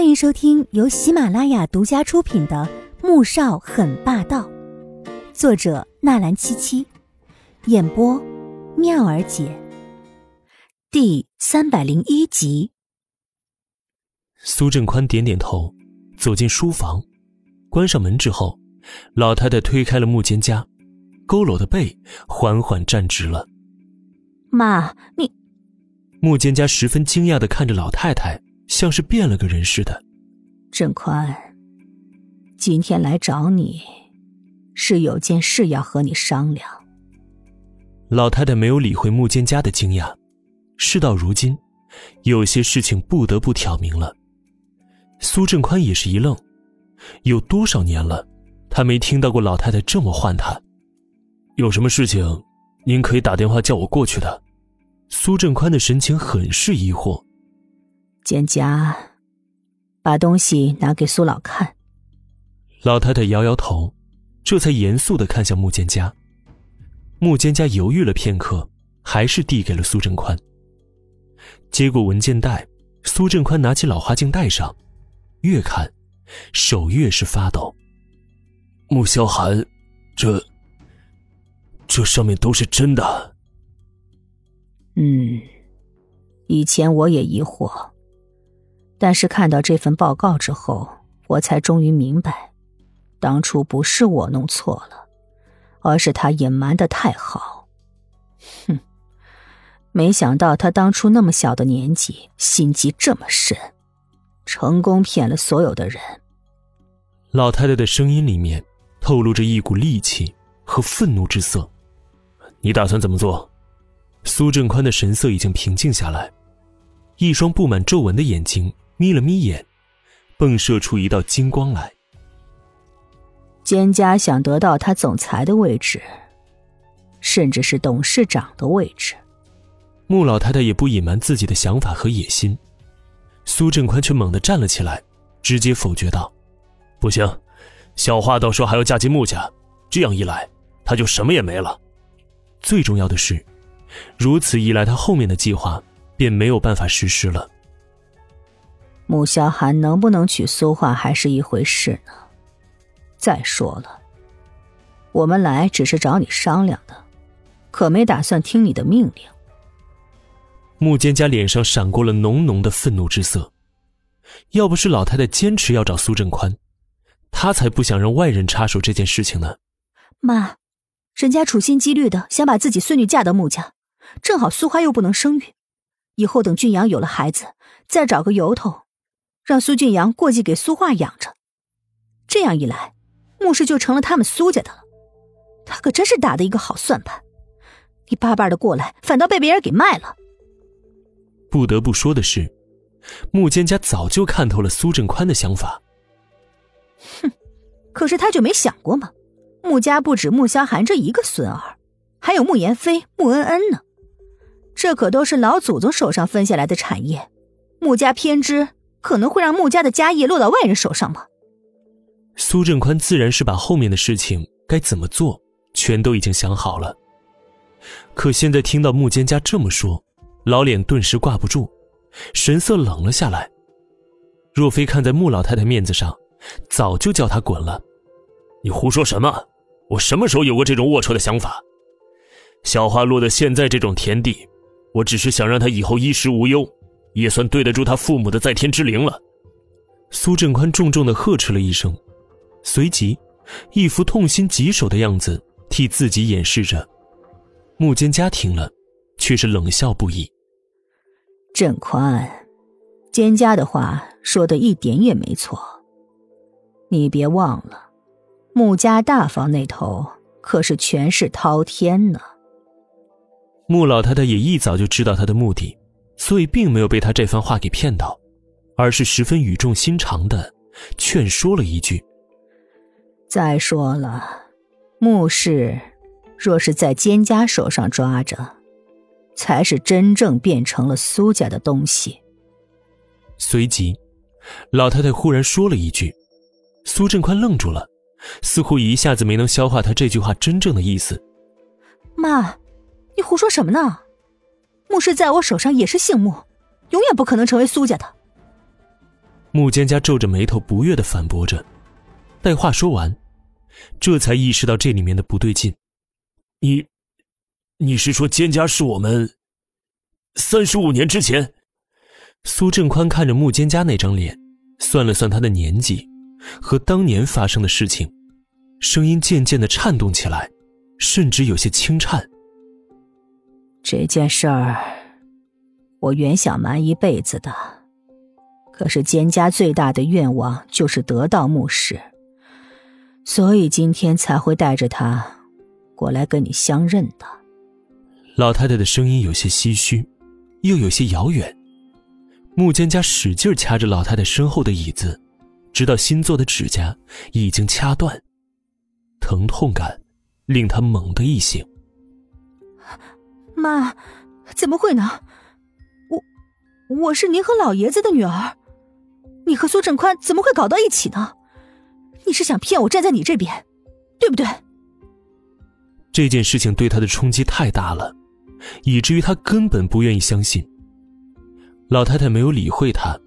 欢迎收听由喜马拉雅独家出品的《穆少很霸道》，作者纳兰七七，演播妙儿姐，第三百零一集。苏振宽点点头，走进书房，关上门之后，老太太推开了穆蒹葭，佝偻的背缓缓站直了。妈，你……穆蒹家十分惊讶的看着老太太。像是变了个人似的。郑宽，今天来找你，是有件事要和你商量。老太太没有理会穆蒹家的惊讶，事到如今，有些事情不得不挑明了。苏振宽也是一愣，有多少年了，他没听到过老太太这么唤他。有什么事情，您可以打电话叫我过去的。苏振宽的神情很是疑惑。蒹葭，把东西拿给苏老看。老太太摇摇头，这才严肃的看向穆蒹葭。穆蒹葭犹豫了片刻，还是递给了苏振宽。接过文件袋，苏振宽拿起老花镜戴上，越看，手越是发抖。穆萧寒，这，这上面都是真的。嗯，以前我也疑惑。但是看到这份报告之后，我才终于明白，当初不是我弄错了，而是他隐瞒的太好。哼，没想到他当初那么小的年纪，心机这么深，成功骗了所有的人。老太太的声音里面透露着一股戾气和愤怒之色。你打算怎么做？苏振宽的神色已经平静下来，一双布满皱纹的眼睛。眯了眯眼，迸射出一道金光来。蒹葭想得到他总裁的位置，甚至是董事长的位置。穆老太太也不隐瞒自己的想法和野心，苏振宽却猛地站了起来，直接否决道：“不行，小花到时候还要嫁进穆家，这样一来，她就什么也没了。最重要的是，如此一来，他后面的计划便没有办法实施了。”穆萧寒能不能娶苏画还是一回事呢。再说了，我们来只是找你商量的，可没打算听你的命令。穆蒹葭脸上闪过了浓浓的愤怒之色。要不是老太太坚持要找苏振宽，她才不想让外人插手这件事情呢。妈，人家处心积虑的想把自己孙女嫁到穆家，正好苏花又不能生育，以后等俊阳有了孩子，再找个由头。让苏俊阳过继给苏画养着，这样一来，穆氏就成了他们苏家的了。他可真是打的一个好算盘，你巴巴的过来，反倒被别人给卖了。不得不说的是，穆蒹家早就看透了苏振宽的想法。哼，可是他就没想过吗？穆家不止穆萧寒这一个孙儿，还有穆言飞、穆恩恩呢。这可都是老祖宗手上分下来的产业，穆家偏支。可能会让穆家的家业落到外人手上吗？苏振宽自然是把后面的事情该怎么做，全都已经想好了。可现在听到穆坚家这么说，老脸顿时挂不住，神色冷了下来。若非看在穆老太太面子上，早就叫他滚了。你胡说什么？我什么时候有过这种龌龊的想法？小花落得现在这种田地，我只是想让她以后衣食无忧。也算对得住他父母的在天之灵了。苏振宽重重的呵斥了一声，随即，一副痛心疾首的样子替自己掩饰着。穆蒹葭听了，却是冷笑不已。振宽，蒹葭的话说的一点也没错。你别忘了，穆家大房那头可是权势滔天呢。穆老太太也一早就知道他的目的。所以并没有被他这番话给骗到，而是十分语重心长的劝说了一句：“再说了，穆氏若是在蒹葭手上抓着，才是真正变成了苏家的东西。”随即，老太太忽然说了一句：“苏振宽愣住了，似乎一下子没能消化他这句话真正的意思。”“妈，你胡说什么呢？”穆氏在我手上也是姓穆，永远不可能成为苏家的。穆蒹葭皱着眉头，不悦的反驳着。待话说完，这才意识到这里面的不对劲。你，你是说蒹葭是我们三十五年之前？苏振宽看着穆蒹葭那张脸，算了算他的年纪和当年发生的事情，声音渐渐的颤动起来，甚至有些轻颤。这件事儿，我原想瞒一辈子的，可是蒹葭最大的愿望就是得到穆氏，所以今天才会带着他过来跟你相认的。老太太的声音有些唏嘘，又有些遥远。穆蒹葭使劲掐着老太太身后的椅子，直到新做的指甲已经掐断，疼痛感令他猛地一醒。妈，怎么会呢？我我是您和老爷子的女儿，你和苏振宽怎么会搞到一起呢？你是想骗我站在你这边，对不对？这件事情对他的冲击太大了，以至于他根本不愿意相信。老太太没有理会他，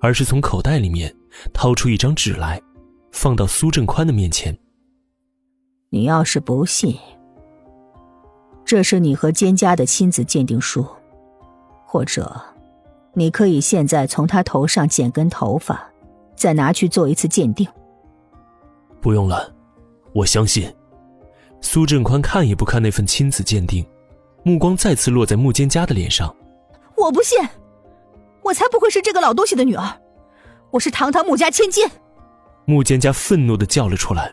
而是从口袋里面掏出一张纸来，放到苏振宽的面前。你要是不信。这是你和蒹葭的亲子鉴定书，或者，你可以现在从他头上剪根头发，再拿去做一次鉴定。不用了，我相信。苏振宽看也不看那份亲子鉴定，目光再次落在穆蒹葭的脸上。我不信，我才不会是这个老东西的女儿，我是堂堂穆家千金。穆蒹葭愤怒的叫了出来。